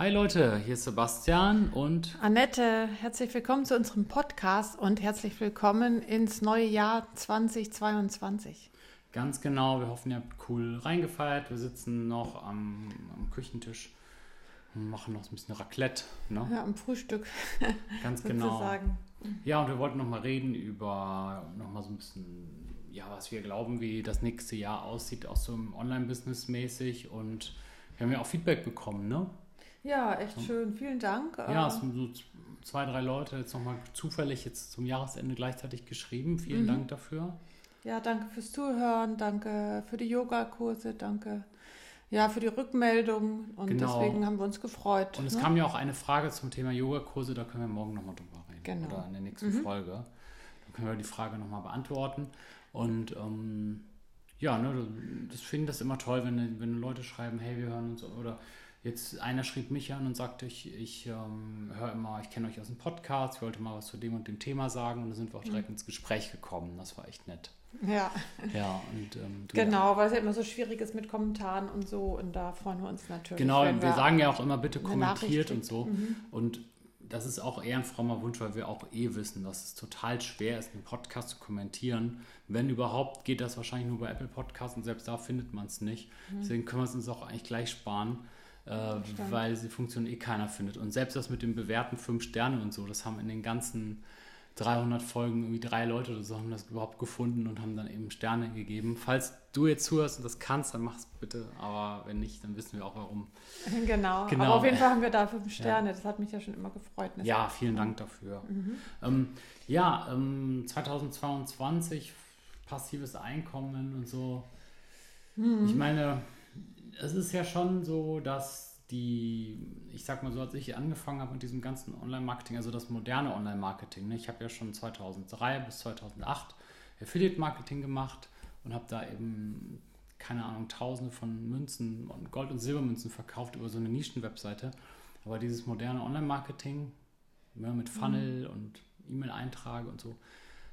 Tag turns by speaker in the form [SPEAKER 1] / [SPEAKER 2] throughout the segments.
[SPEAKER 1] Hi Leute, hier ist Sebastian und
[SPEAKER 2] Annette. Herzlich willkommen zu unserem Podcast und herzlich willkommen ins neue Jahr 2022.
[SPEAKER 1] Ganz genau, wir hoffen, ihr habt cool reingefeiert. Wir sitzen noch am, am Küchentisch und machen noch ein bisschen Raclette. Ne?
[SPEAKER 2] Ja, am Frühstück.
[SPEAKER 1] Ganz genau. Ja, und wir wollten noch mal reden über noch mal so ein bisschen, ja, was wir glauben, wie das nächste Jahr aussieht, auch so im Online-Business mäßig. Und wir haben ja auch Feedback bekommen, ne?
[SPEAKER 2] Ja, echt schön. Vielen Dank.
[SPEAKER 1] Ja, es sind so zwei, drei Leute jetzt nochmal zufällig jetzt zum Jahresende gleichzeitig geschrieben. Vielen mhm. Dank dafür.
[SPEAKER 2] Ja, danke fürs Zuhören, danke für die Yogakurse, danke ja, für die Rückmeldung und genau. deswegen haben wir uns gefreut.
[SPEAKER 1] Und es ne? kam ja auch eine Frage zum Thema Yogakurse, da können wir morgen nochmal drüber reden.
[SPEAKER 2] Genau.
[SPEAKER 1] Oder in der nächsten mhm. Folge. Da können wir die Frage nochmal beantworten. Und ähm, ja, ne, das finde das immer toll, wenn, wenn Leute schreiben, hey, wir hören uns oder Jetzt einer schrieb mich an und sagte, ich, ich ähm, höre immer, ich kenne euch aus dem Podcast, ich wollte mal was zu dem und dem Thema sagen und da sind wir auch direkt mhm. ins Gespräch gekommen. Das war echt nett.
[SPEAKER 2] Ja.
[SPEAKER 1] Ja, und ähm,
[SPEAKER 2] genau, weil es ja immer so schwierig ist mit Kommentaren und so und da freuen wir uns natürlich.
[SPEAKER 1] Genau, wir, wir, sagen ja auch immer, bitte kommentiert und so. Mhm. Und das ist auch eher ein frommer Wunsch, weil wir auch eh wissen, dass es total schwer ist, einen Podcast zu kommentieren. Wenn überhaupt, geht das wahrscheinlich nur bei Apple Podcasts und selbst da findet man es nicht. Mhm. Deswegen können wir es uns auch eigentlich gleich sparen äh, weil die Funktion eh keiner findet. Und selbst das mit dem bewährten fünf Sterne und so, das haben in den ganzen 300 Folgen irgendwie drei Leute oder so haben das überhaupt gefunden und haben dann eben Sterne gegeben. Falls du jetzt zuhörst und das kannst, dann mach es bitte. Aber wenn nicht, dann wissen wir auch warum.
[SPEAKER 2] Genau. genau. Aber auf jeden Fall haben wir da fünf Sterne. Ja. Das hat mich ja schon immer gefreut.
[SPEAKER 1] Ja, vielen Dank dafür. Mhm. Ähm, ja, ähm, 2022 passives Einkommen und so. Mhm. Ich meine, es ist ja schon so, dass die, ich sag mal so, als ich angefangen habe mit diesem ganzen Online-Marketing, also das moderne Online-Marketing, ne? ich habe ja schon 2003 bis 2008 Affiliate-Marketing gemacht und habe da eben, keine Ahnung, tausende von Münzen und Gold- und Silbermünzen verkauft über so eine Nischen-Webseite. Aber dieses moderne Online-Marketing ja, ne, mit Funnel mhm. und E-Mail-Eintrage und so,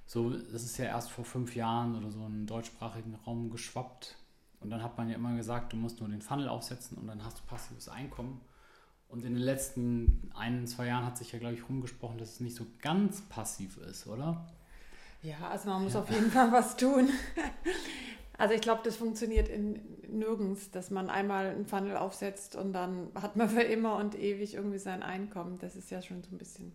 [SPEAKER 1] so, das ist ja erst vor fünf Jahren oder so im deutschsprachigen Raum geschwappt und dann hat man ja immer gesagt, du musst nur den Funnel aufsetzen und dann hast du passives Einkommen. Und in den letzten ein, zwei Jahren hat sich ja, glaube ich, rumgesprochen, dass es nicht so ganz passiv ist, oder?
[SPEAKER 2] Ja, also man muss ja. auf jeden Fall was tun. Also ich glaube, das funktioniert in nirgends, dass man einmal einen Funnel aufsetzt und dann hat man für immer und ewig irgendwie sein Einkommen. Das ist ja schon so ein bisschen,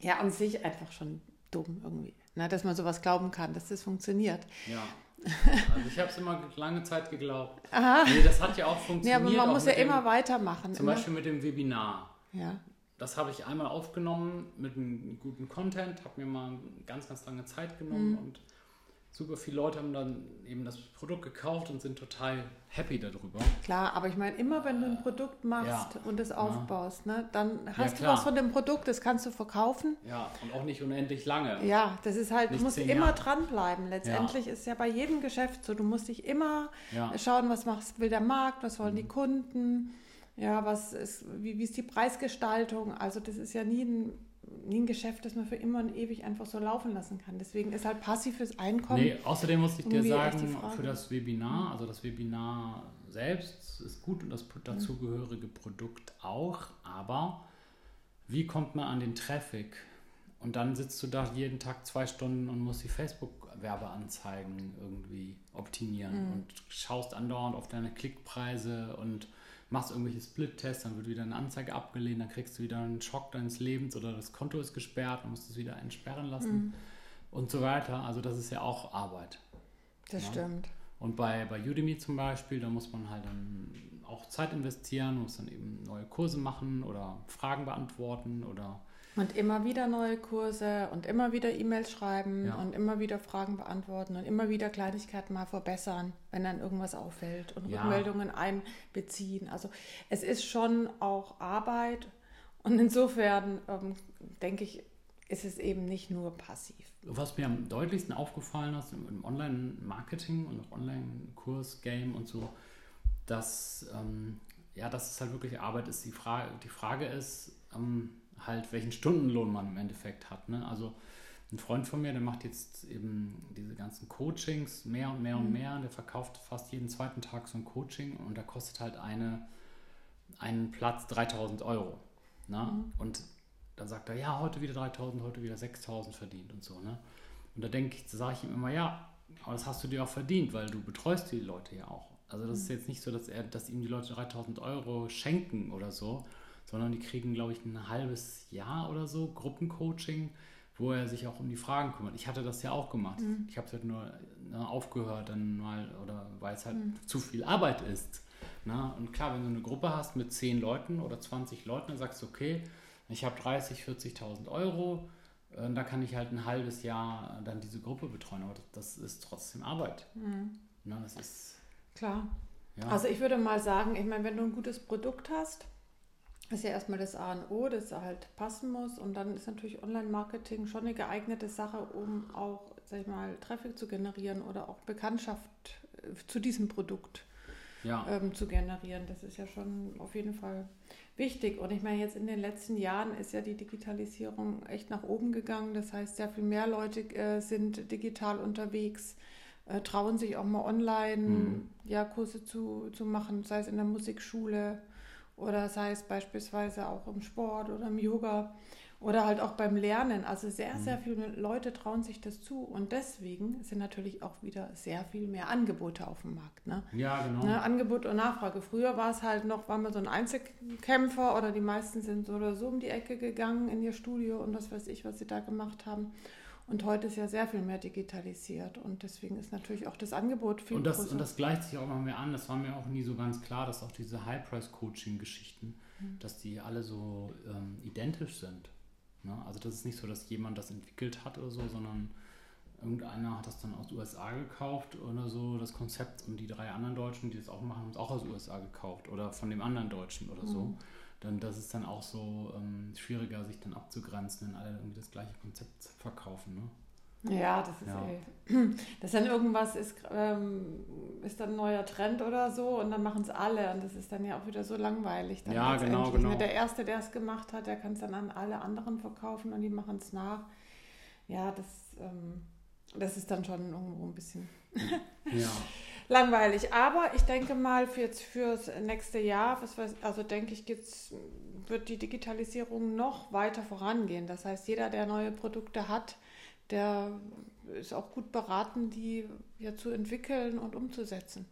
[SPEAKER 2] ja, an sich einfach schon dumm irgendwie, ne? dass man sowas glauben kann, dass das funktioniert.
[SPEAKER 1] Ja. Also ich habe es immer lange Zeit geglaubt. Aha. Nee, das hat ja auch funktioniert.
[SPEAKER 2] Nee, aber man muss ja dem, immer weitermachen.
[SPEAKER 1] Zum immer. Beispiel mit dem Webinar.
[SPEAKER 2] Ja.
[SPEAKER 1] Das habe ich einmal aufgenommen mit einem guten Content, habe mir mal ganz, ganz lange Zeit genommen mhm. und super viele Leute haben dann eben das Produkt gekauft und sind total happy darüber.
[SPEAKER 2] Klar, aber ich meine, immer wenn du ein Produkt machst ja, und es aufbaust, ja. ne, dann hast ja, du was von dem Produkt, das kannst du verkaufen.
[SPEAKER 1] Ja, und auch nicht unendlich lange.
[SPEAKER 2] Ja, das ist halt, nicht du musst immer Jahre. dranbleiben. Letztendlich ist ja bei jedem Geschäft so, du musst dich immer schauen, was machst, will der Markt, was wollen mhm. die Kunden, ja, was ist, wie, wie ist die Preisgestaltung. Also das ist ja nie ein nie ein Geschäft, das man für immer und ewig einfach so laufen lassen kann. Deswegen ist halt passives Einkommen. Nee,
[SPEAKER 1] außerdem muss ich dir sagen, für das Webinar, also das Webinar selbst ist gut und das dazugehörige Produkt auch, aber wie kommt man an den Traffic? Und dann sitzt du da jeden Tag zwei Stunden und musst die Facebook-Werbeanzeigen irgendwie optimieren mhm. und schaust andauernd auf deine Klickpreise und machst irgendwelche Split-Tests, dann wird wieder eine Anzeige abgelehnt, dann kriegst du wieder einen Schock deines Lebens oder das Konto ist gesperrt, dann musst du es wieder entsperren lassen mhm. und so weiter. Also das ist ja auch Arbeit.
[SPEAKER 2] Das ja? stimmt.
[SPEAKER 1] Und bei, bei Udemy zum Beispiel, da muss man halt dann auch Zeit investieren, muss dann eben neue Kurse machen oder Fragen beantworten oder
[SPEAKER 2] und immer wieder neue Kurse und immer wieder E-Mails schreiben ja. und immer wieder Fragen beantworten und immer wieder Kleinigkeiten mal verbessern, wenn dann irgendwas auffällt und ja. Rückmeldungen einbeziehen. Also es ist schon auch Arbeit und insofern ähm, denke ich, ist es eben nicht nur passiv.
[SPEAKER 1] Was mir am deutlichsten aufgefallen ist im Online-Marketing und auch Online-Kurs-Game und so, dass, ähm, ja, dass es halt wirklich Arbeit ist. Die Frage, die Frage ist, ähm, halt, welchen Stundenlohn man im Endeffekt hat. Ne? Also ein Freund von mir, der macht jetzt eben diese ganzen Coachings mehr und mehr und mhm. mehr. Der verkauft fast jeden zweiten Tag so ein Coaching und da kostet halt eine, einen Platz 3000 Euro. Ne? Mhm. Und dann sagt er, ja, heute wieder 3000, heute wieder 6000 verdient und so. Ne? Und da denke ich, sage ich ihm immer, ja, aber das hast du dir auch verdient, weil du betreust die Leute ja auch. Also das ist mhm. jetzt nicht so, dass er, dass ihm die Leute 3000 Euro schenken oder so, sondern die kriegen, glaube ich, ein halbes Jahr oder so Gruppencoaching, wo er sich auch um die Fragen kümmert. Ich hatte das ja auch gemacht. Mhm. Ich habe es halt nur ne, aufgehört dann mal, oder weil es halt mhm. zu viel Arbeit ist. Na? Ne? Und klar, wenn du eine Gruppe hast mit 10 Leuten oder 20 Leuten, dann sagst du, okay, ich habe 30, 40.000 Euro, äh, da kann ich halt ein halbes Jahr dann diese Gruppe betreuen, aber das ist trotzdem Arbeit. Mhm. Na, ne, das ist
[SPEAKER 2] Klar. Ja. Also ich würde mal sagen, ich meine, wenn du ein gutes Produkt hast, ist ja erstmal das A und O, das halt passen muss. Und dann ist natürlich Online-Marketing schon eine geeignete Sache, um auch, sag ich mal, Traffic zu generieren oder auch Bekanntschaft äh, zu diesem Produkt ja. ähm, zu generieren. Das ist ja schon auf jeden Fall wichtig. Und ich meine, jetzt in den letzten Jahren ist ja die Digitalisierung echt nach oben gegangen. Das heißt, sehr viel mehr Leute äh, sind digital unterwegs äh, trauen sich auch mal online mhm. ja, Kurse zu, zu machen, sei es in der Musikschule oder sei es beispielsweise auch im Sport oder im Yoga oder halt auch beim Lernen. Also sehr, mhm. sehr viele Leute trauen sich das zu und deswegen sind natürlich auch wieder sehr viel mehr Angebote auf dem Markt. Ne?
[SPEAKER 1] Ja, genau.
[SPEAKER 2] Ne? Angebot und Nachfrage. Früher war es halt noch, war man so ein Einzelkämpfer oder die meisten sind so oder so um die Ecke gegangen in ihr Studio und was weiß ich, was sie da gemacht haben. Und heute ist ja sehr viel mehr digitalisiert und deswegen ist natürlich auch das Angebot viel
[SPEAKER 1] und das, größer. Und das gleicht sich auch immer mehr an. Das war mir auch nie so ganz klar, dass auch diese High-Price-Coaching-Geschichten, mhm. dass die alle so ähm, identisch sind. Ne? Also das ist nicht so, dass jemand das entwickelt hat oder so, sondern irgendeiner hat das dann aus USA gekauft oder so, das Konzept und die drei anderen Deutschen, die das auch machen, haben es auch aus USA gekauft oder von dem anderen Deutschen oder so. Dann das ist dann auch so ähm, schwieriger, sich dann abzugrenzen, wenn alle irgendwie das gleiche Konzept verkaufen. Ne?
[SPEAKER 2] Ja, das ist ja. eh. Das dann irgendwas ist, ähm, ist dann ein neuer Trend oder so und dann machen es alle und das ist dann ja auch wieder so langweilig. Dann
[SPEAKER 1] ja, genau, genau.
[SPEAKER 2] Der Erste, der es gemacht hat, der kann es dann an alle anderen verkaufen und die machen es nach. Ja, das, ähm, das ist dann schon irgendwo ein bisschen. ja. langweilig. Aber ich denke mal, für jetzt fürs nächste Jahr, weiß, also denke ich, wird die Digitalisierung noch weiter vorangehen. Das heißt, jeder, der neue Produkte hat, der ist auch gut beraten, die ja zu entwickeln und umzusetzen.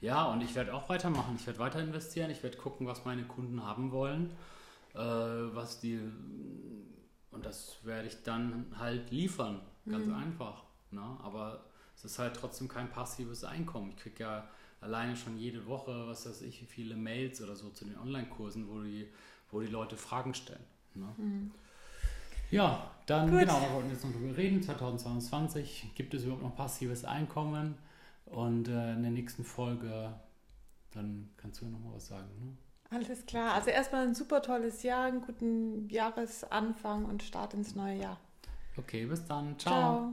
[SPEAKER 1] Ja, und ich werde auch weitermachen. Ich werde weiter investieren. Ich werde gucken, was meine Kunden haben wollen, äh, was die und das werde ich dann halt liefern. Ganz mhm. einfach. Ne? Aber es ist halt trotzdem kein passives Einkommen. Ich kriege ja alleine schon jede Woche, was weiß ich, viele Mails oder so zu den Online-Kursen, wo die, wo die Leute Fragen stellen. Ne? Mhm. Ja, dann Gut. genau, wir wollten jetzt noch drüber reden. 2022 gibt es überhaupt noch passives Einkommen und äh, in der nächsten Folge, dann kannst du ja noch mal was sagen. Ne?
[SPEAKER 2] Alles klar. Also erstmal ein super tolles Jahr, einen guten Jahresanfang und Start ins neue Jahr.
[SPEAKER 1] Okay, bis dann. Ciao. Ciao.